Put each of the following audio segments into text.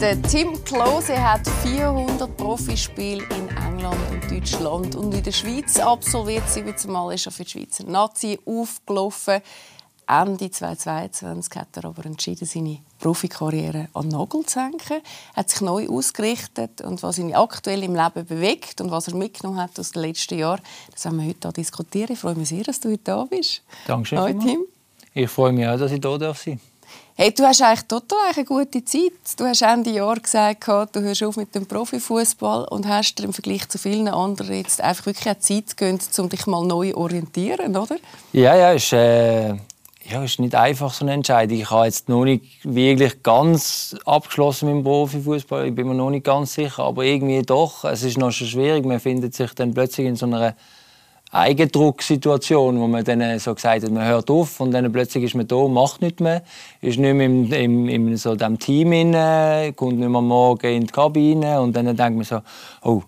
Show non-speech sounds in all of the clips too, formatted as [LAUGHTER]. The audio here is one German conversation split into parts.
Der Tim Klose hat 400 Profispiele in England und Deutschland und in der Schweiz absolviert. 17 Mal ist er für die Schweizer Nazi aufgelaufen. Ende 2022 hat er aber entschieden, seine Profikarriere an den Nagel zu hängen. Er hat sich neu ausgerichtet und was ihn aktuell im Leben bewegt und was er mitgenommen hat aus den letzten Jahren, das werden wir heute diskutieren. Ich freue mich sehr, dass du heute da bist. Dankeschön. Hallo, Tim. Ich freue mich auch, dass ich hier sein darf. Hey, du hast eigentlich total eine gute Zeit. Du hast Ende Jahr gesagt, du hörst auf mit dem Profifußball und hast dir im Vergleich zu vielen anderen jetzt einfach wirklich eine Zeit gegönnt, um dich mal neu orientieren, oder? Ja, ja, ist, äh, ja, ist nicht einfach so eine Entscheidung. Ich habe jetzt noch nicht wirklich ganz abgeschlossen mit dem Profifußball. Ich bin mir noch nicht ganz sicher, aber irgendwie doch. Es ist noch schon schwierig. Man findet sich dann plötzlich in so einer Eigendrucksituation, wo man dann so gesagt hat, man hört auf und dann plötzlich ist man da, macht nichts mehr, ist nicht mehr im, im, im so dem Team inne, kommt nicht mehr morgen in die Kabine und dann denkt man so, oh,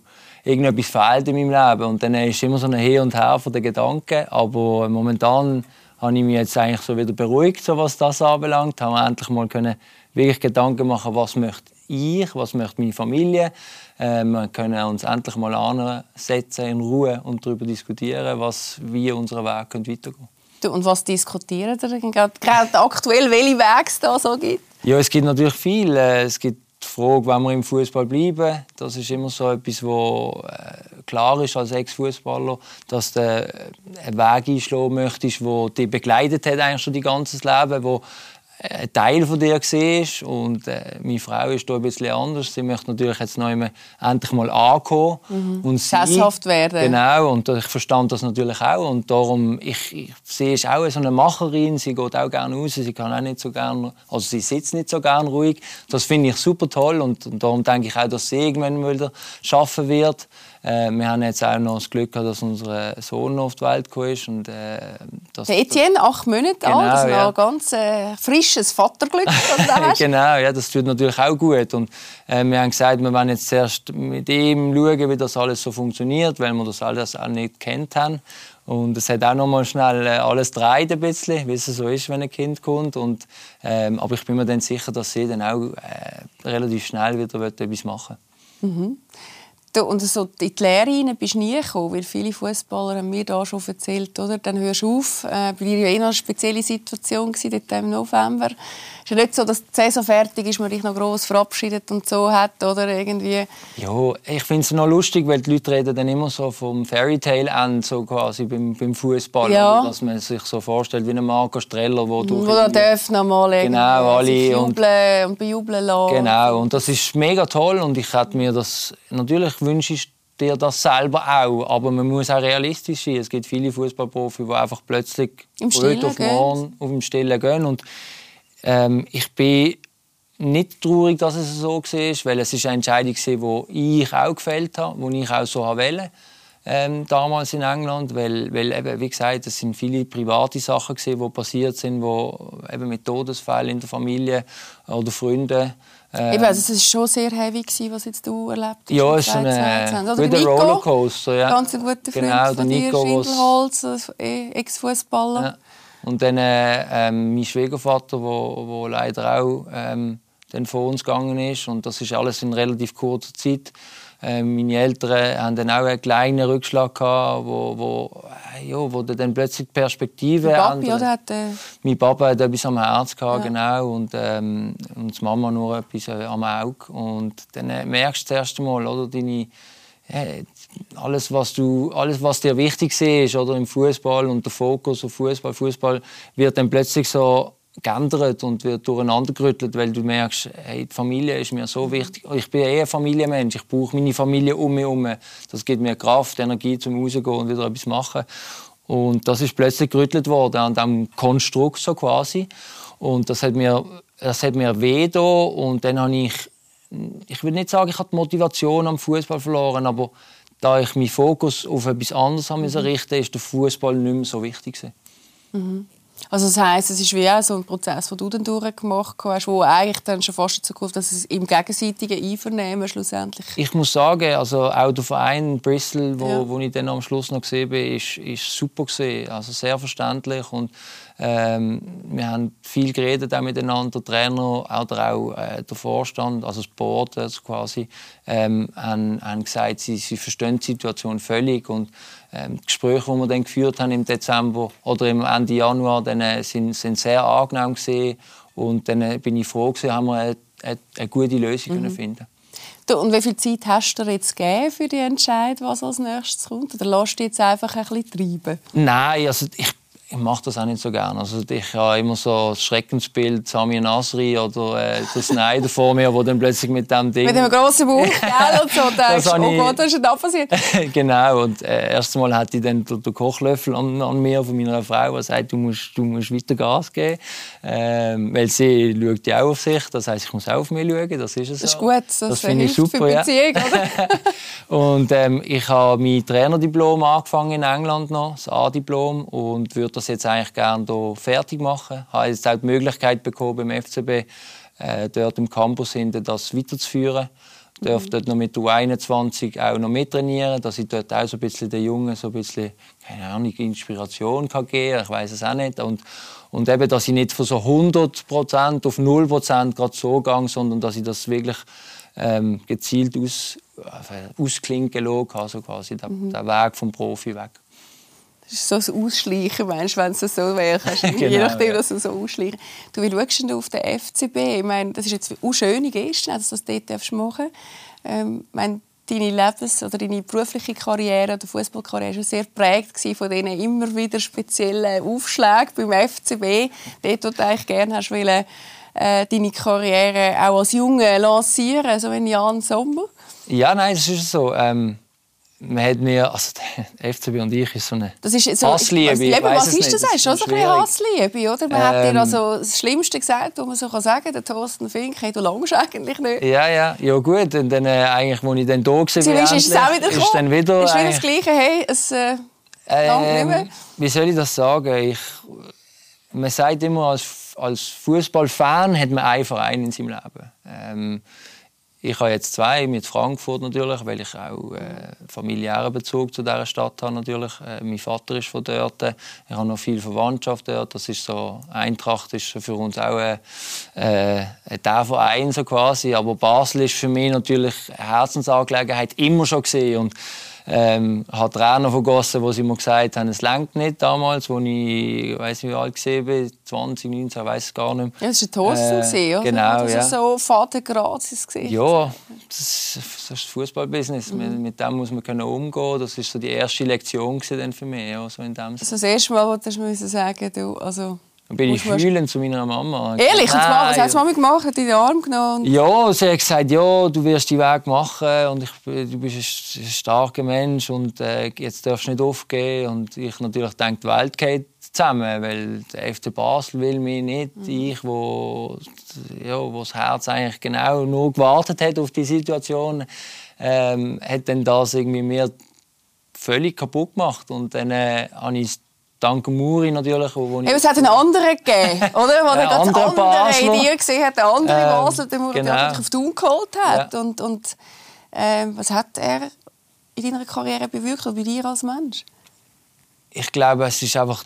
irgendetwas fehlt in meinem Leben und dann ist immer so ein Hin und Her von den Gedanken, aber momentan habe ich mich jetzt eigentlich so wieder beruhigt, so was das anbelangt, haben wir endlich mal können wirklich Gedanken machen, was möchte ich, was möchte meine Familie. Äh, wir können uns endlich mal ansetzen in Ruhe und darüber diskutieren, was, wie unser Weg weitergehen könnte. Und was diskutieren ihr gerade aktuell, welche Wege es da so gibt? Ja, es gibt natürlich viel. Äh, es gibt die Frage, wenn wir im Fußball bleiben. Das ist immer so etwas, wo äh, klar ist als Ex-Fußballer, dass du einen Weg einschlagen möchtest, der dich begleitet hat eigentlich schon dein ganzes Leben, wo ein Teil von dir siehst. Und äh, meine Frau ist da ein bisschen anders. Sie möchte natürlich jetzt noch immer endlich mal ankommen. Mhm. Und Sesshaft werden. Genau, und ich verstand das natürlich auch. Und darum, ich, ich, sie ist auch so eine Macherin. Sie geht auch gerne raus. Sie kann auch nicht so gerne, also sie sitzt nicht so gerne ruhig. Das finde ich super toll. Und, und darum denke ich auch, dass sie irgendwann wieder schaffen wird. Äh, wir haben jetzt auch noch das Glück gehabt, dass unser Sohn auf die Welt gekommen ist. Und, äh, das, der Etienne, acht Monate genau, alt, das ist ja. ein ganz äh, frisches Vaterglück, das [LAUGHS] Genau, ja, das tut natürlich auch gut. Und, äh, wir haben gesagt, wir wollen jetzt zuerst mit ihm schauen, wie das alles so funktioniert, weil wir das alles auch nicht kennt haben. Und es hat auch noch mal schnell äh, alles dreht ein bisschen, wie es so ist, wenn ein Kind kommt. Und, ähm, aber ich bin mir dann sicher, dass sie dann auch äh, relativ schnell wieder etwas machen mhm. Und so in die Lehre hinein bist du nie gekommen, weil viele Fußballer haben mir da schon erzählt, oder? Dann hörst du auf. Äh, bei dir war ja eh eine spezielle Situation dort im November. Es ist ja nicht so, dass die Saison fertig ist, man dich noch gross verabschiedet und so hat, oder irgendwie. Ja, ich finde es noch lustig, weil die Leute reden dann immer so vom Fairytale End, so quasi beim, beim Fußball, ja. dass man sich so vorstellt wie ein Marco Streller, wo du wo er darf noch mal genau, alle jubeln und, und bejubeln lassen. Genau, und das ist mega toll und ich hätte mir das natürlich wünschst dir das selber auch, aber man muss auch realistisch sein. Es gibt viele Fußballprofis, die einfach plötzlich Im heute auf morgen auf dem Stillen gehen und ähm, ich bin nicht traurig, dass es so war, weil es ist eine Entscheidung war, die ich auch gefällt habe, die ich auch so wollte. Ähm, damals in England, weil, weil eben, wie gesagt, es sind viele private Sachen gewesen, die passiert sind, wo eben mit Todesfällen in der Familie oder Freunden ähm, Eben, also es war schon sehr heavy, gewesen, was jetzt du erlebt hast. Ja, es ist ein äh, Rollercoaster. Ja. Ganz ein guter Freund genau, von dir, Nico, Schindelholz, eh, Ex-Fußballer. Ja. Und dann äh, ähm, mein Schwiegervater, wo, wo leider auch ähm, dann von uns gegangen ist. Und das ist alles in relativ kurzer Zeit. Äh, meine Eltern haben dann auch einen kleinen Rückschlag gehabt, wo, wo, äh, ja, wo dann plötzlich die Perspektive Papi, oder hat, äh... Mein Papa hat etwas am Herz gehabt, ja. genau, und, ähm, und die Mama nur etwas äh, am Auge. Und dann äh, merkst du das erste Mal, oder, deine, äh, alles, was du, alles, was dir wichtig ist, oder im Fußball und der Fokus auf Fußball, Fußball wird dann plötzlich so geändert und wird durcheinandergerüttelt, weil du merkst, hey, die Familie ist mir so wichtig. Ich bin eher ein Familienmensch. Ich brauche meine Familie um mich herum. Das gibt mir Kraft, Energie zum rausgehen und wieder etwas machen. Und das ist plötzlich gerüttelt worden an diesem Konstrukt so quasi. Und das hat mir, das hat mir weh da. und dann habe ich, ich will nicht sagen, ich habe die Motivation am Fußball verloren, aber da ich meinen Fokus auf etwas anderes mhm. richten musste, ist der Fußball nicht mehr so wichtig. Mhm. Also das heisst, es ist wie auch so ein Prozess, den du dann durchgemacht hast, wo eigentlich dann schon fast dazu kommt, dass es im gegenseitigen Einvernehmen schlussendlich... Ich muss sagen, also auch der Verein Bristol, wo, ja. wo ich dann am Schluss noch gesehen bin, ist, ist super gesehen, also sehr verständlich und ähm, wir haben viel geredet auch miteinander, der Trainer oder auch äh, der Vorstand, also das Board also quasi, ähm, haben, haben gesagt, sie, sie verstehen die Situation völlig und ähm, die Gespräche, die wir dann geführt haben im Dezember oder im Ende Januar, dann, äh, sind, sind sehr angenehm gewesen. und dann äh, bin ich froh gewesen, haben wir eine, eine, eine gute Lösung mhm. finden. Und wie viel Zeit hast du dir jetzt gegeben für die Entscheidung, was als nächstes kommt? Oder lässt du jetzt einfach ein bisschen treiben? Nein, also ich ich mache das auch nicht so gerne. Also ich habe immer so das Schreckensbild Sami Nasri oder äh, der Snyder vor mir, der dann plötzlich mit dem Ding... Mit dem grossen Bauch, [LAUGHS] gell, und so denkst, oh Gott, was ist da passiert? [LAUGHS] genau, und äh, erst einmal hatte ich dann den, Kochlöffel an, an, mir von meiner Frau, die sagt, du musst, du musst weiter Gas geben. Ähm, weil sie schaut ja auch auf sich, das heisst, ich muss auch auf mich schauen, das ist es Das ist gut, das, das finde ich super, für Beziehung, [LAUGHS] oder? und ähm, ich habe mein Trainerdiplom angefangen in England noch, das A-Diplom, und würde das jetzt eigentlich gerne hier fertig machen. Ich habe jetzt auch die Möglichkeit bekommen, beim FCB äh, dort im Campus hinten das weiterzuführen. Ich darf mhm. dort noch mit U21 auch noch mittrainieren, dass ich dort auch so ein bisschen den Jungen so ein bisschen, keine Ahnung, Inspiration kann geben kann. Ich weiß es auch nicht. Und, und eben, dass ich nicht von so 100 auf 0 gerade so gehe, sondern dass ich das wirklich ähm, gezielt aus, äh, ausklinken lasse, also quasi der, mhm. der Weg vom Profi weg. Das ist so ein Ausschleichen, meinst, wenn es so wäre. [LAUGHS] genau, je nachdem, ja. dass du so ausschleichen Du, wie schaust du auf den FCB? Ich meine, das ist jetzt eine schöne Geste, dass du das dort machen ähm, ich meine, deine Lebens- oder deine berufliche Karriere oder Fußballkarriere war sehr geprägt von diesen immer wieder speziellen Aufschlägen beim FCB. Dort, wo du eigentlich gerne hast wollen, äh, deine Karriere auch als Junge lancieren, so wie Jan Sommer. Ja, nein, das ist so. Ähm man hat mir, also der FCB und ich ist so eine das ist so, Hassliebe. Was, eben, was ist das? Das ist schon so ein Hassliebe, oder? Man ähm, hat dir ähm, also das Schlimmste gesagt, was man so sagen kann, der Thorsten Fink, hey, du langst eigentlich nicht. Ja, ja, ja gut. Und dann, äh, eigentlich, als ich dann da war, ist, ist es auch wieder ist dann wieder... Ist wieder das Gleiche, hey, es äh, ähm, Wie soll ich das sagen? Ich, man sagt immer, als, als Fußballfan hat man einen Verein in seinem Leben. Ähm, ich habe jetzt zwei, mit Frankfurt natürlich, weil ich auch äh, familiären Bezug zu dieser Stadt habe natürlich. Äh, mein Vater ist von dort, ich habe noch viel Verwandtschaft dort. Das ist so, Eintracht ist für uns auch äh, der Verein so quasi. Aber Basel ist für mich natürlich eine Herzensangelegenheit immer schon gesehen ähm, hat Trainer vergossen, wo sie mir gesagt haben, es längt nicht damals, als ich, weiß nicht wie alt war, 20, 19, weiß es gar nicht mehr. Ja, das war Thorsten, äh, oder? Genau, das ja. so Vater Grazis Ja, das, das ist Fußballbusiness. Mhm. Mit, dem muss man können umgehen. Das war so die erste Lektion dann für mich. Ja, so in dem also das erste Mal, wo du sagen du, also dann bin ich fühlend zu meiner Mama. Ehrlich? Und was hat Mama gemacht? Hat in den Arm genommen? Ja, sie hat gesagt, ja, du wirst die Weg machen und ich, du bist ein starker Mensch und äh, jetzt darfst du nicht aufgeben. Und ich natürlich denke, die Welt geht zusammen, weil der FC Basel will mich nicht. Mhm. Ich, wo, ja, wo das Herz eigentlich genau nur gewartet hat auf die Situation, ähm, hat dann das irgendwie mir völlig kaputt gemacht. Und dann äh, habe ich Dank Muri natürlich. Wo ich es hat einen anderen gegeben, oder? Wo er ganz andere Basler. Idee gesehen hat, eine andere ähm, Basel, den Muri genau. auf Thun geholt hat. Ja. Und, und äh, was hat er in deiner Karriere bewirkt oder bei dir als Mensch? Ich glaube, es ist einfach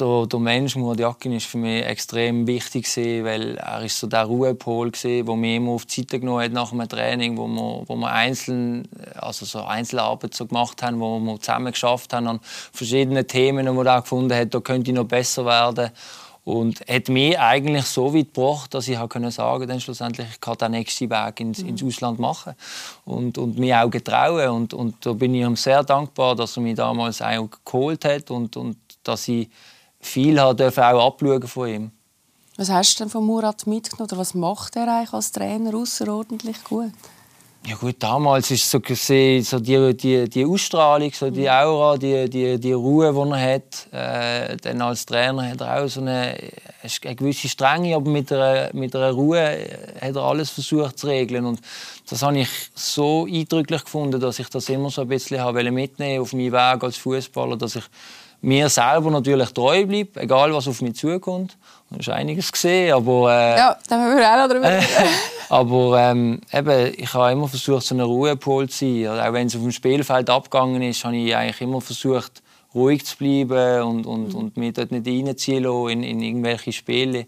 der, der Mensch Murat Yakin ist für mich extrem wichtig gewesen, weil er ist so der Ruhepol gewesen, wo mir immer auf die Seite genommen hat nach einem Training, wo wir, wo wir einzeln, also so Einzelarbeit so gemacht haben, wo wir zusammen geschafft haben an verschiedenen Themen, wo er auch gefunden hat, da könnte ich noch besser werden und hat mich eigentlich so weit gebracht, dass ich können sagen dann schlussendlich ich kann den nächsten Weg ins, mhm. ins Ausland machen und, und mich auch getrauen und, und da bin ich ihm sehr dankbar, dass er mich damals auch geholt hat und, und dass ich viel habe auch abschauen von ihm. Was hast du denn von Murat mitgenommen? Oder was macht er eigentlich als Trainer außerordentlich gut? Ja gut, damals ist so gesehen, so die, die, die Ausstrahlung, so die Aura, die, die, die Ruhe, die er hat. Äh, dann als Trainer hat er auch so eine, eine gewisse Strenge, aber mit einer, mit einer Ruhe hat er alles versucht zu regeln. Und das habe ich so eindrücklich gefunden, dass ich das immer so ein bisschen mitnehmen auf meinen Weg als Fußballer, dass ich mir selber natürlich treu bleibe, egal was auf mich zukommt. Da ist einiges gesehen, aber... Äh, ja, da haben wir auch noch drüber äh, [LAUGHS] Aber ähm, eben, ich habe immer versucht, so eine Ruhepol zu sein. Auch wenn es auf dem Spielfeld abgegangen ist, habe ich eigentlich immer versucht, ruhig zu bleiben und, und, mhm. und mich dort nicht reinziehen in, in irgendwelche Spiele.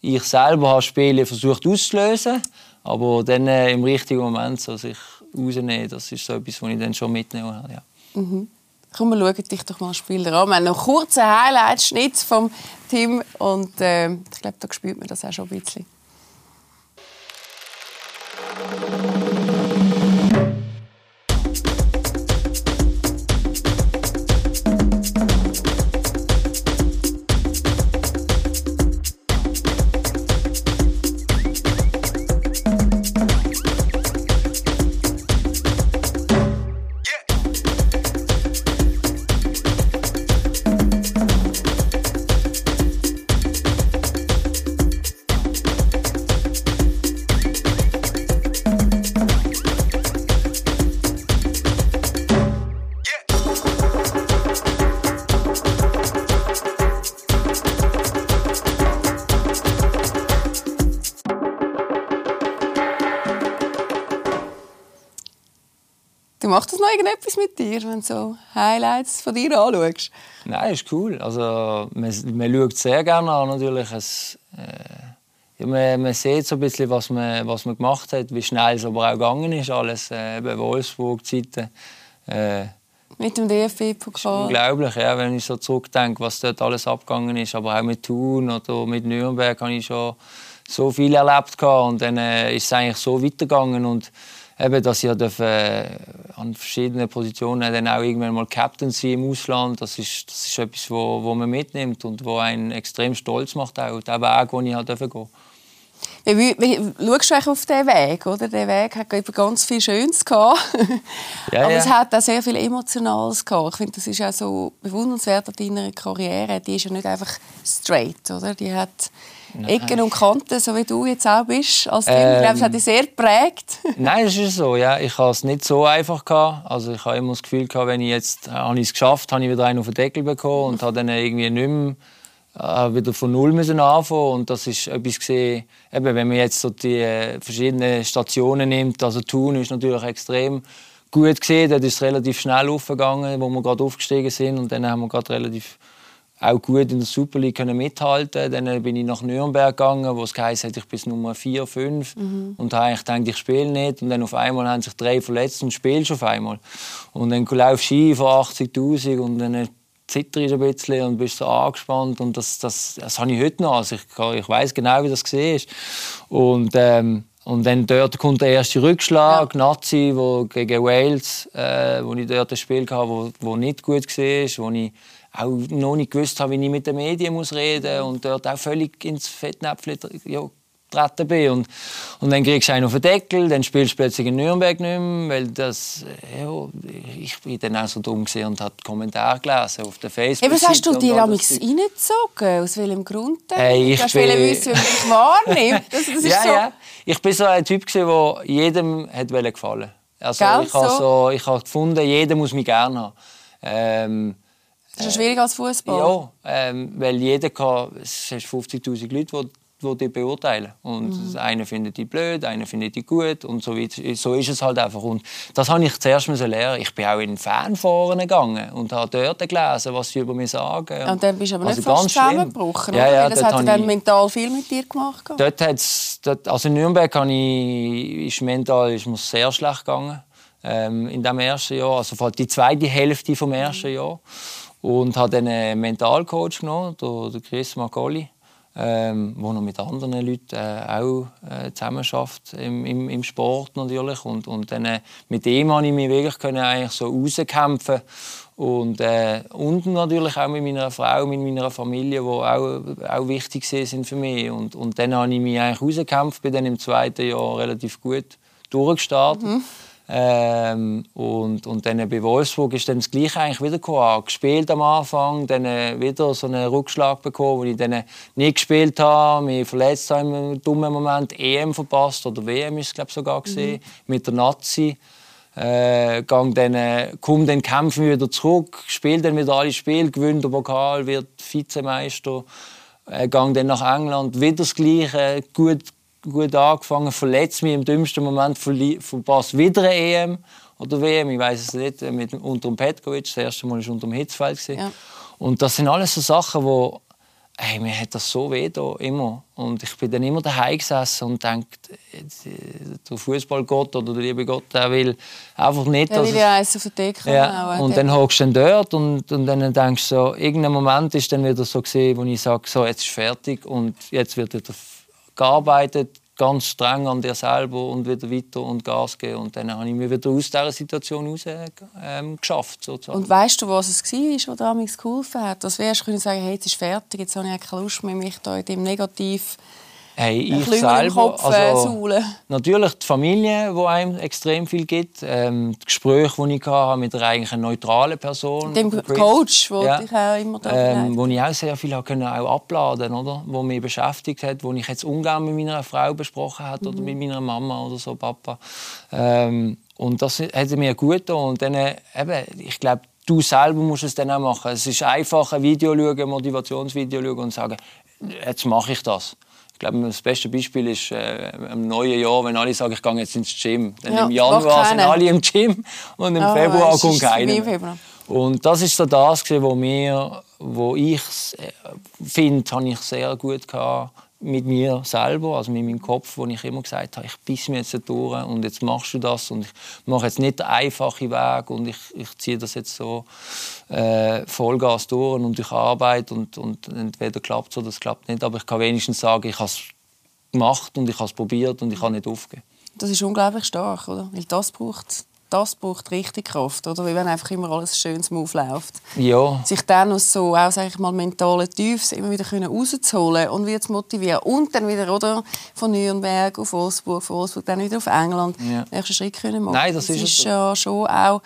Ich selber habe Spiele versucht auszulösen, aber dann äh, im richtigen Moment so sich rausnehmen, das ist so etwas, was ich dann schon mitnehmen habe. Ja. Mhm. Komm, wir schauen dich doch mal Spieler an. Wir haben noch einen kurzen Highlight-Schnitt vom Team und äh, ich glaube, da spürt man das auch schon ein bisschen. Dir, wenn du so Highlights von dir anschaust? Nein, ist cool. Also, man, man schaut sehr gerne an, natürlich. Es, äh, man, man sieht so ein bisschen, was man, was man gemacht hat, wie schnell es aber auch gegangen ist. Alles, äh, eben Wolfsburg-Zeiten. Äh, mit dem DFB-Pokal. Unglaublich, ja, wenn ich so zurückdenke, was dort alles abgegangen ist. Aber auch mit Thun oder mit Nürnberg habe ich schon so viel erlebt. Und dann äh, ist es eigentlich so weitergegangen. Und eben, dass ich dürfen, äh, an verschiedenen Positionen dann auch irgendwann mal Captain sein im Ausland. Das ist, das ist etwas, wo, wo man mitnimmt und wo einen extrem stolz macht, auch der Weg, den ich halt gehen durfte. Wie, schaust du auf diesen Weg? Oder? Der Weg hat ganz viel Schönes gehabt. Ja, aber ja. es hat auch sehr viel Emotionales gehabt. Ich finde, das ist auch so bewundernswert an deiner Karriere. Die ist ja nicht einfach straight, oder? Die hat Nein. Ecken und Kanten, so wie du jetzt auch bist als. Ähm, ich glaube, es hat dich sehr geprägt. Nein, das ist so. Ja. Ich hatte es nicht so einfach. Gehabt. Also ich habe immer das Gefühl, gehabt, wenn ich jetzt äh, habe ich es geschafft habe, ich wieder einen auf den Deckel bekommen und habe dann irgendwie nicht mehr äh, wieder von Null müssen anfangen und das ist etwas gesehen, eben, wenn man jetzt so die äh, verschiedenen Stationen nimmt, also Thun ist natürlich extrem gut gesehen, dort ist es relativ schnell aufgegangen, wo wir gerade aufgestiegen sind und dann haben wir gerade relativ auch gut in der Super League können mithalten. Dann bin ich nach Nürnberg gegangen, wo es heisst, ich bis Nummer 4, 5 mhm. und habe eigentlich gedacht, ich spiele nicht. Und dann auf einmal haben sich drei verletzt und spielst auf einmal. Und dann laufst du Ski vor 80'000 und dann zitterst ein bisschen und bist so angespannt. Und das, das, das habe ich heute noch. Also ich, ich weiß genau, wie das war. Und, ähm, und dann dort kommt der erste Rückschlag, ja. Nazi, wo gegen Wales, äh, wo ich dort ein Spiel hatte, wo, wo nicht gut war, wo ich auch noch nicht gewusst habe, wie ich mit den Medien muss reden muss und dort auch völlig ins Fettnäpfchen ja, getreten bin. Und, und dann kriegst du einen auf den Deckel, dann spielst du plötzlich in Nürnberg nicht mehr, weil das, ja, ich bin dann auch so dumm und habe Kommentare gelesen auf der facebook Was hast du dir damals reingezogen? Aus welchem Grund? Hey, ich du bin... wissen, wie man dich wahrnimmt. [LAUGHS] Das, das ja, so... ja. Ich bin so ein Typ, der jedem hat gefallen also, ich habe so, ich habe gefunden, jeder muss mich gerne haben. Ähm, das ist schwierig als Fußball. Ja, ähm, weil jeder kann, es hast 50'000 Leute, die die dich beurteilen. Und mhm. einer findet die blöd, einer findet die gut und so, so ist es halt einfach. Und das habe ich zuerst lernen. Ich bin auch in Fanforen gegangen und habe dort gelesen, was sie über mich sagen. Und dann bist du aber also nicht fast zusammengebrochen, ja, ja, das hat dann mental viel mit dir gemacht. Dort hat's, dort, also in Nürnberg ich, ist mental ist mir sehr schlecht gegangen. Ähm, in dem ersten Jahr, also die zweite Hälfte vom ersten mhm. Jahr. Und habe dann einen Mentalcoach genommen, den Chris Macaulay, ähm, der noch mit anderen Leuten äh, auch äh, zusammenarbeitet im, im, im, Sport natürlich. Und, und dann, äh, mit ihm konnte ich mich wirklich können eigentlich so rauskämpfen und, äh, und natürlich auch mit meiner Frau, mit meiner Familie, die auch, auch wichtig sind für mich. Und, und dann habe ich mich eigentlich rausgekämpft, bin dann im zweiten Jahr relativ gut durchgestartet. Mhm. Ähm, und, und dann bei Wolfsburg ist dann das Gleiche eigentlich wieder gekommen. Gespielt am Anfang, dann äh, wieder so einen Rückschlag bekommen, wo ich dann nicht gespielt habe, mich verletzt habe im dummen Moment, EM verpasst oder WM ist es glaube sogar gesehen, mhm. mit der Nazi. Äh, gang dann, äh, komm dann kämpfen wir wieder zurück, spiele dann wieder alle Spiele, gewinne den Pokal, wird Vizemeister, äh, gang dann nach England, wieder das Gleiche, gut, gut angefangen, verletzt mich im dümmsten Moment, verpasst wieder eine EM oder WM, ich weiß es nicht, äh, mit, unter dem Petkovic, das erste Mal war unter dem Hitzfeld. Ja. Und das sind alles so Sachen, wo hey, mir hat das so weh da, immer. Und ich bin dann immer daheim gesessen und denkt, der Fußballgott oder der liebe Gott, der will einfach nicht, dass... Ja, eins auf den Deckel ja. Und dann hockst du dann dort und, und dann denkst du so, irgendein Moment ist dann wieder so gesehen, wo ich sage, so, jetzt ist fertig und jetzt wird wieder gearbeitet, ganz streng an dir selber und wieder weiter und Gas geben. Und dann habe ich mich wieder aus dieser Situation heraus ähm, geschafft. Sozusagen. Und weißt du, was es war, was damals geholfen hat? Das wärst du sagen, hey, jetzt ist fertig, jetzt habe ich keine Lust mehr, mich da in dem Negativ Hey, ich selber, Kopf, also, äh, natürlich die Familie, die einem extrem viel gibt. Ähm, die Gespräche, die ich hatte mit einer eigentlich neutralen Person. Dem Coach, wo ja. ich auch immer da ähm, Wo ich auch sehr viel auch abladen oder? Wo mich beschäftigt hat, wo ich jetzt Umgang mit meiner Frau besprochen habe mhm. oder mit meiner Mama oder so, Papa. Ähm, und das hat mir gut getan. Und dann, äh, eben, ich glaube, du selber musst es dann auch machen. Es ist einfach ein Video schauen, ein Motivationsvideo schauen und sagen, jetzt mache ich das. Ich glaube, das beste Beispiel ist äh, im neuen Jahr, wenn alle sagen, ich gehe jetzt ins Gym. Dann ja, Im Januar sind alle im Gym [LAUGHS] und im oh, Februar kommt keiner. Und das ist so das, was mir, wo ich äh, finde, habe ich sehr gut gehabt mit mir selber, also mit meinem Kopf, wo ich immer gesagt habe, ich biss mir jetzt durch und jetzt machst du das und ich mache jetzt nicht den einfachen Weg und ich, ich ziehe das jetzt so äh, Vollgas durch und ich arbeite und, und entweder klappt es oder es klappt nicht, aber ich kann wenigstens sagen, ich habe es gemacht und ich habe es probiert und ich habe nicht aufgegeben. Das ist unglaublich stark, oder? Weil das braucht das braucht richtig Kraft, oder? Wie wenn einfach immer alles schön smooth läuft. Ja. Sich dann aus so, auch sag ich mal, mentalen Tiefs immer wieder können rauszuholen und wieder zu motivieren. Und dann wieder, oder? Von Nürnberg auf Wolfsburg, von Wolfsburg dann wieder auf England. Ja. Nächsten Schritt können machen. Nein, das, das ist, ist ja schon auch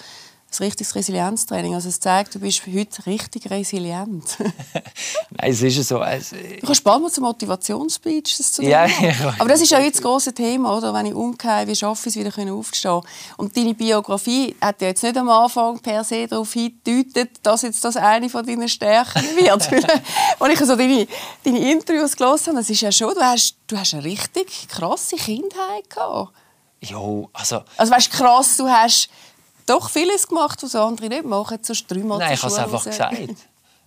ein richtiges Resilienztraining. Also es zeigt, du bist heute richtig resilient. [LAUGHS] Nein, es ist so. Es, du kannst bald mal zum Motivationsspeech zu ja, [LAUGHS] ja, Aber das ist ja jetzt das große Thema, oder? Wenn ich umgehe, wie schaffe ich es wieder aufzustehen? Und deine Biografie hat ja jetzt nicht am Anfang per se darauf hingedeutet, dass jetzt das eine von deinen Stärken [LAUGHS] wird. Als ich so deine, deine Interviews gelesen habe, das ist ja schon, du hast, du hast eine richtig krasse Kindheit gehabt. Jo, also... Also weißt, krass, du hast doch vieles gemacht, was andere nicht machen, sonst dreimal Nein, ich habe es einfach gesagt.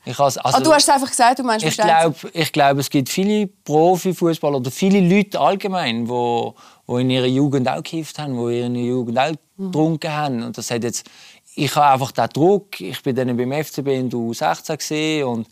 Ich also, ah, du hast es einfach gesagt, du meinst Ich glaube, ich es gibt viele Profifußballer oder viele Leute allgemein, die wo, wo in ihrer Jugend auch gekifft haben, die in ihrer Jugend auch mhm. getrunken haben. Und das hat jetzt, ich habe einfach den Druck. Ich bin dann beim FCB in der U16 und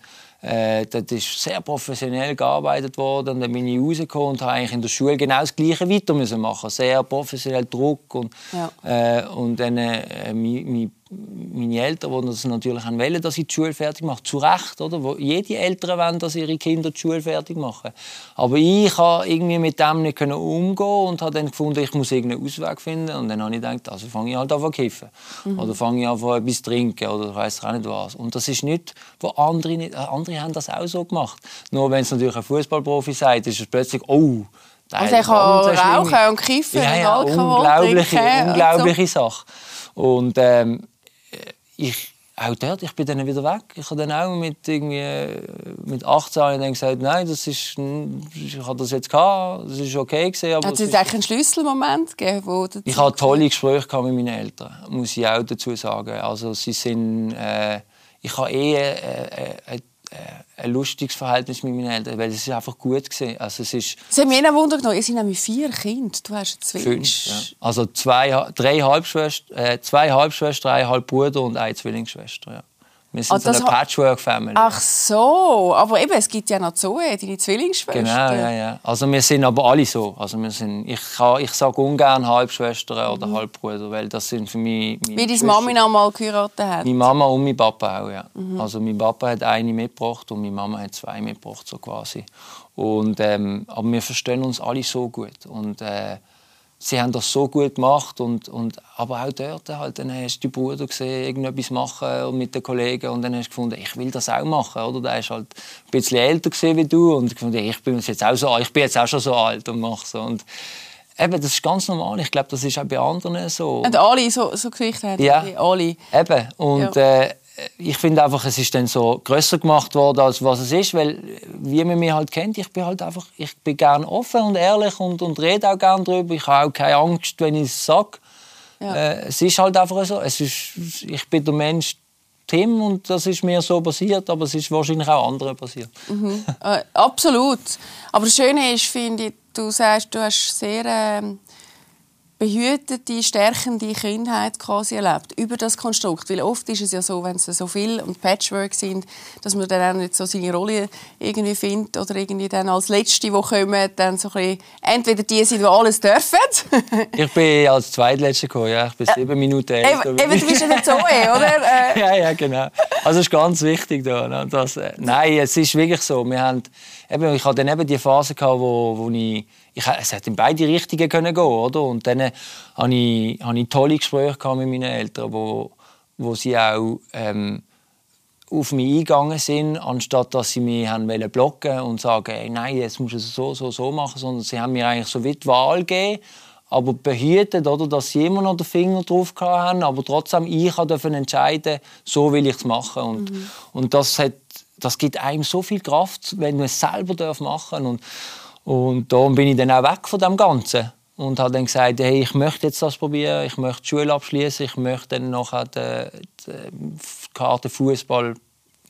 äh, das ist sehr professionell gearbeitet worden. Dann bin ich rausgekommen und habe eigentlich in der Schule genau das Gleiche weiter müssen machen. Sehr professionell Druck und, ja. äh, und dann äh, mein, mein meine Eltern wollen das natürlich auch wollen, dass ich die Schule fertig mache. Zu Recht, oder? Wo jede Eltern wollen, dass ihre Kinder die Schule fertig machen. Aber ich konnte irgendwie mit dem nicht umgehen und habe dann gefunden, ich muss irgendeinen Ausweg finden. Und dann habe ich gedacht, also fange ich halt an zu kiffen. Mhm. Oder fange ich an etwas zu trinken oder ich weiß auch nicht was. Und das ist nicht, wo andere nicht, äh, andere haben das auch so gemacht. Nur wenn es natürlich ein Fußballprofi sagt, ist es plötzlich, oh, also er kann rauchen und kiffen ja, ja, und Alkohol unglaubliche, trinken. Unglaubliche so. Sache. Und ähm, ich, auch dort, ich bin dann wieder weg. Ich habe dann auch mit, irgendwie, mit 18 dann gesagt, nein, das ist, ich habe das jetzt gehabt, das ist okay gewesen. Hat es eigentlich einen Schlüsselmoment gegeben? Wo ich hatte tolle Gespräche mit meinen Eltern, muss ich auch dazu sagen. Also sie sind, äh, ich habe eh äh, äh, äh, ein lustiges Verhältnis mit meinen Eltern, weil es ist einfach gut gesehen. Also es ist. Sie haben mich Wunder genommen. Ihr seid nämlich vier Kinder. Du hast zwei. Fünf. Ja. Also zwei, drei Halbschwestern, äh, zwei Halbschwestern, ein Halbbruder und eine Zwillingsschwester. Ja. Wir sind ah, so eine Patchwork-Family. Ach so, aber eben, es gibt ja noch Zoe, deine Zwillingsschwester. Genau, ja, ja. Also wir sind aber alle so. Also wir sind, ich ich sage ungern Halbschwestern oder mhm. Halbbruder, weil das sind für mich Wie deine Mami noch mal geheiratet hat? Meine Mama und mein Papa auch, ja. Mhm. Also mein Papa hat eine mitgebracht und meine Mama hat zwei mitgebracht, so quasi. Und, ähm, aber wir verstehen uns alle so gut. Und, äh, sie haben das so gut gemacht und, und aber auch dort halt, dann hast du die Bruder gesehen, irgendetwas machen mit den Kollegen und dann hast du gefunden, ich will das auch machen, oder? Der ist halt ein bisschen älter wie du und gefunden, ich bin jetzt auch so, ich bin jetzt auch schon so alt und mache so und eben, das ist ganz normal. Ich glaube, das ist auch bei anderen so. Und alle so, so Geschichten haben. Ja. Alle. Eben. Und Ja. äh, ich finde einfach, es ist dann so grösser gemacht worden, als was es ist, weil wie man mich halt kennt, ich bin halt einfach, ich bin gern offen und ehrlich und, und rede auch gern darüber. Ich habe auch keine Angst, wenn ich es sage. Ja. Äh, es ist halt einfach so. Es ist, ich bin der Mensch Tim und das ist mir so passiert, aber es ist wahrscheinlich auch anderen passiert. Äh, absolut. Aber das Schöne ist, finde ich, du sagst, du hast sehr ähm, behütete, stärkende Kindheit quasi erlebt über das Konstrukt. Weil oft ist es ja so, wenn es so viel und Patchwork sind, dass man dann auch nicht so seine Rolle irgendwie findet oder irgendwie dann als Letzte, die kommen, dann so ein bisschen, entweder die sind, die alles dürfen. [LAUGHS] Ich bin als Zweitletzter gekommen, ja. Ich bin sieben Minuten älter. eben, eben, du bist ja nicht Zoe, [LAUGHS] oder? Äh, ja, ja, genau. Also ist ganz wichtig da. Ne? Das, äh, nein, es ist wirklich so. Wir haben, eben, ich hatte dann eben die Phase gehabt, wo, wo ich, ich, es hätte in beide Richtungen können gehen, oder? Und dann äh, hatte ich, ich tolle Gespräche gehabt mit meinen Eltern, wo, wo sie auch ähm, auf mich eingegangen sind, anstatt dass sie mich haben blocken und sagen, hey, nein, jetzt musst du es so, so, so machen, sondern sie haben mir eigentlich so wie die Wahl gegeben, aber behütet, oder, dass sie immer noch den Finger drauf haben, aber trotzdem ich durfte entscheiden, so will ich es machen. Und, und das hat das gibt einem so viel Kraft, wenn man es selber darf machen. Und und darum bin ich dann auch weg von dem Ganzen und habe dann gesagt, hey, ich möchte jetzt das probieren, ich möchte die Schule abschließen, ich möchte dann nachher die, die Karte Fußball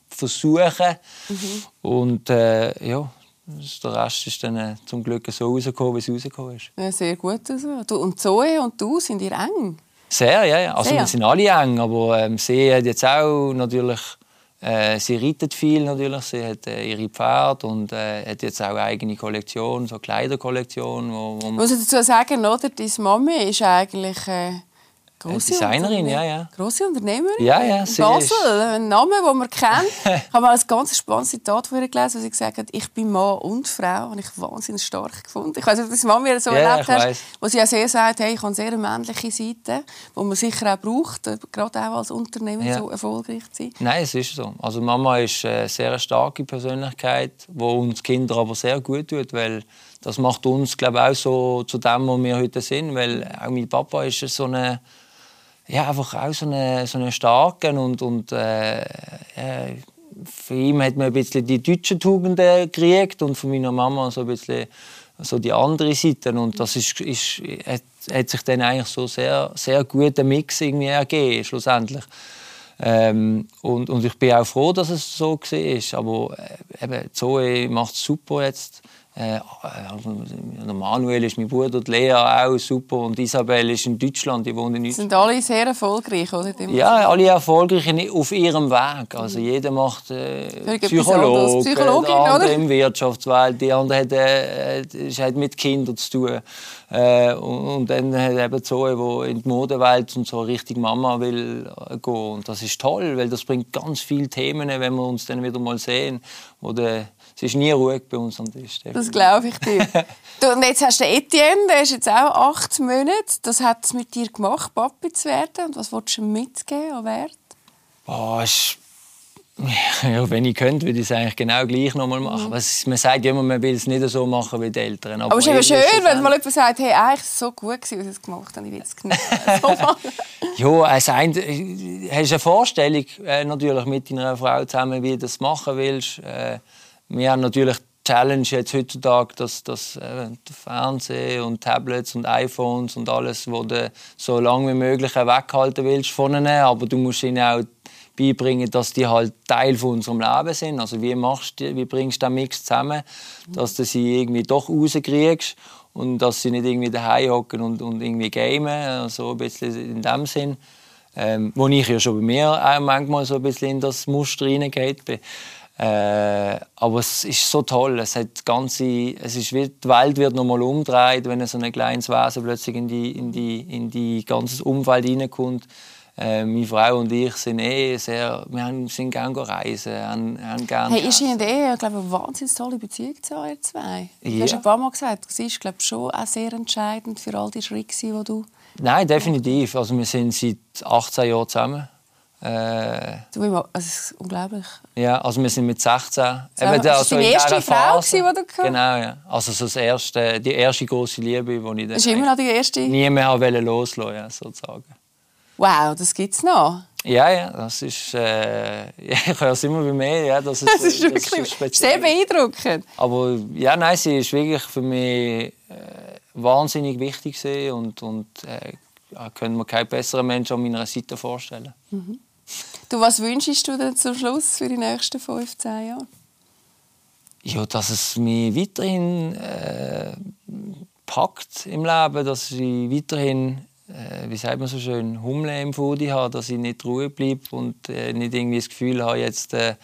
versuchen. Und äh, ja, der Rest ist dann äh, zum Glück so rausgekommen, wie es rausgekommen ist. Ja, sehr gut. Also. Du, und Zoe und du sind ihr eng? Sehr, ja, ja. Also Sehr. wir sind alle eng, aber ähm, sie hat jetzt auch natürlich, äh, sie reitet viel natürlich, sie hat äh, ihre Pferde und äh, hat jetzt auch eine eigene Kollektion, so Kleiderkollektion, wo, wo Ich man muss dazu sagen, oder? Deine Mami ist eigentlich äh, grosse Designerin, ja, ja. Grosse Unternehmerin. Ja, ja, Basel, ein Name, den man kennt. [LAUGHS] ich habe mal ein ganz spannendes Zitat von ihr gelesen, wo sie gesagt hat, ich bin Mann und Frau, habe ich wahnsinnig stark gefunden. Ich weiß nicht, ob das Mami so Ja, erlebt hast, weiss. wo sie auch sehr sagt, hey, ich habe eine sehr männliche Seite, die man sicher auch braucht, äh, gerade auch als Unternehmer Ja. so erfolgreich zu sein. Nein, es ist so. Also Mama ist eine sehr starke Persönlichkeit, die uns Kinder aber sehr gut tut, weil das macht uns, glaube ich, auch so zu dem, wo wir heute sind, weil auch mein Papa ist so eine ja, einfach auch so eine, so eine starken und, und äh, ja, für ihn hat man ein bisschen die deutschen Tugenden gekriegt und von meiner Mama so ein bisschen so die andere Seite und das ist, ist, hat, hat sich dann eigentlich so sehr, sehr guter Mix irgendwie ergeben, schlussendlich. Ähm, und, und ich bin auch froh, dass es so war. Aber äh, eben, Zoe macht super jetzt. Äh, also, Manuel ist mein Bruder, die Lea auch super. Und Isabel ist in Deutschland, die wohnt in Deutschland. sind alle sehr erfolgreich, oder? Ja, alle erfolgreich auf ihrem Weg. Also jeder macht äh, Psychologe, der andere oder? im Wirtschaftswelt, die andere hat, äh, ist, hat mit Kindern zu tun. Äh, und, und dann hat eben Zoe, die in die Modewelt und so richtig Mama will äh, gehen. Und das ist toll, weil das bringt ganz viele Themen, wenn wir uns dann wieder mal sehen. Oder, es ist nie ruhig bei uns am Tisch. Das glaube ich dir. [LAUGHS] du, und jetzt hast du Etienne, der ist jetzt auch acht Monate. Das hat es mit dir gemacht, Papi zu werden. Und was willst du mitgeben an Wert? Ist ja, wenn ich könnte, würde ich es eigentlich genau gleich nochmal machen. Aber es- Man sagt ja immer, man will es nicht so machen wie die Eltern. Aber es ist eben schön, wenn mal jemand sagt, hey, eigentlich ist es so gut, gewesen, wie du es gemacht hast. Ich will es genießen. So [LAUGHS] machen. Ja, es ein, hast eine Vorstellung äh, natürlich mit deiner Frau zusammen, wie du das machen willst. Äh, wir haben natürlich die Challenge jetzt heutzutage, dass, dass äh, Fernsehen und Tablets und iPhones und alles, wo du so lange wie möglich weghalten willst von ihnen, aber du musst ihnen auch beibringen, dass die halt Teil von unserem Leben sind. Also wie machst du, wie bringst du den Mix zusammen, dass du sie irgendwie doch rauskriegst und dass sie nicht irgendwie daheim hocken und, und irgendwie gamen, also ein bisschen in dem Sinn. Ähm, wo ich ja schon bei mir auch manchmal so ein bisschen in das Muster reingeht bin. Äh, aber es ist so toll. Es, hat ganze, es ist wie, die Welt wird nochmal umdreht, wenn so ein kleines Wesen plötzlich in die, in die, in die ganze Umfeld reinkommt. Äh, meine Frau und ich sind eh sehr, wir haben, sind gerne reisen, haben, haben gerne Hey, ist. Ihnen eh, ich glaube, eine wahnsinnig tolle Beziehung zu euch zwei? Du Ja. hast ein paar Mal gesagt, das ist glaube schon auch sehr entscheidend für all die Schritte, die du... Nein, definitiv. Also wir sind seit 18 Jahren zusammen. Äh, du, also, das ist unglaublich. Ja, also wir sind mit 16. So, Eben, das also die erste Frau, die du gehabt Genau, ja. Also so das erste, die erste große Liebe, die ich dann... Das ist immer noch die erste? Nie mehr loslassen ja, sozusagen. Wow, das gibt es noch? Ja, ja, das ist... Äh, [LAUGHS] ich höre es immer bei mir, ja, das ist, [LAUGHS] das ist wirklich das ist sehr beeindruckend. Aber ja, nein, sie ist wirklich für mich äh, wahnsinnig wichtig und, und äh, können wir keinen besseren Menschen an meiner Seite vorstellen. Mhm. Du, was wünschst du denn zum Schluss für die nächsten 15 Jahre? Ja, dass es mich weiterhin äh, packt im Leben, dass ich weiterhin, äh, wie sagt man so schön, Hummel im Fudi habe, dass ich nicht ruhig bleibe und äh, nicht irgendwie das Gefühl habe, jetzt äh,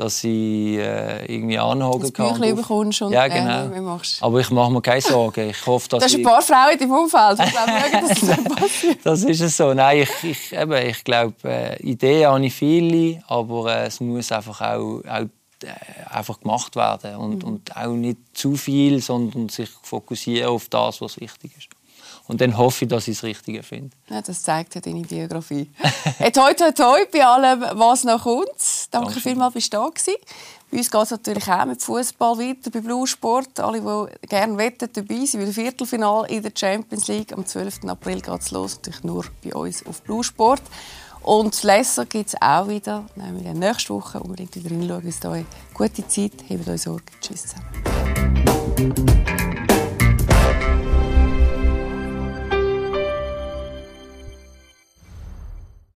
dass ich äh, irgendwie anhaken kann. Das bekommst und ja, genau. Äh, machst. Aber ich mache mir keine Sorgen. Ich hoffe, dass das ist ein paar Frauen in deinem Umfeld, die [LAUGHS] glauben, dass das passiert. das ist es so. Nein, ich, ich, eben, ich glaube, äh, Ideen habe ich viele, aber äh, es muss einfach auch, auch äh, einfach gemacht werden und, mhm. und auch nicht zu viel, sondern sich fokussieren auf das, was wichtig ist. Und dann hoffe ich, dass ich das Richtige finde. Ja, das zeigt ja deine Biografie. [LAUGHS] hey, toi, toi, toi bei allem, was noch kommt. Danke Dankeschön. vielmals, dass du da warst. Bei uns geht es natürlich auch mit Fußball weiter, bei Blue Sport. Alle, die gerne wetten, dabei sind. Bei Viertelfinale in der Champions League. Am 12. April geht es los. Natürlich nur bei uns auf Blue Sport. Und Lesser gibt es auch wieder. Nehmen wir nächste Woche unbedingt wieder hinschauen. Bis dahin. Gute Zeit, habt euch Sorge. Tschüss zusammen.